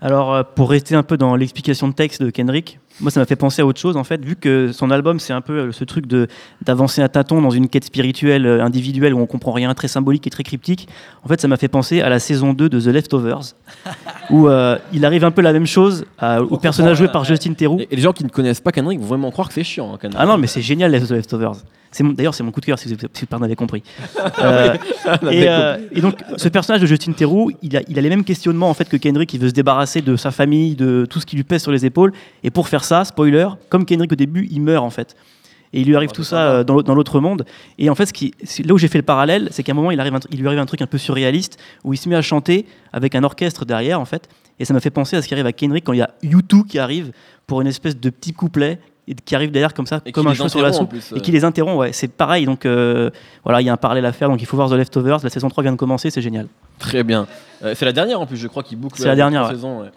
Alors, euh, pour rester un peu dans l'explication de texte de Kendrick, moi, ça m'a fait penser à autre chose, en fait, vu que son album, c'est un peu euh, ce truc de d'avancer à tâtons dans une quête spirituelle euh, individuelle où on comprend rien, très symbolique et très cryptique. En fait, ça m'a fait penser à la saison 2 de The Leftovers, où euh, il arrive un peu la même chose à- au personnage joué par Justin Theroux. Et, et les gens qui ne connaissent pas Kendrick vont vraiment croire que c'est chiant. hein, Kendrick. Ah non, mais c'est génial, The Leftovers. D'ailleurs, c'est mon coup de cœur, si vous, si vous avez compris. Euh, et, euh, et donc, ce personnage de Justin Theroux, il a, il a les mêmes questionnements en fait que Kendrick. Il veut se débarrasser de sa famille, de tout ce qui lui pèse sur les épaules. Et pour faire ça, spoiler, comme Kendrick au début, il meurt en fait. Et il lui arrive Ah, tout ça euh, dans l'autre- monde. Et en fait, ce qui, là où j'ai fait le parallèle, c'est qu'à un moment, il, arrive un il lui arrive un truc un peu surréaliste où il se met à chanter avec un orchestre derrière en fait. Et ça m'a fait penser à ce qui arrive à Kendrick quand il y a U2 qui arrive pour une espèce de petit couplet et qui arrive derrière comme ça, Et comme un cheveu sur la soupe plus, et qui les interrompt. Ouais, c'est pareil. Donc euh, voilà, il y a un parallèle à faire. Donc il faut voir The Leftovers. La saison 3 vient de commencer, c'est génial. Très bien. Euh, c'est la dernière en plus, je crois, qui boucle C'est la dernière, ouais. ouais.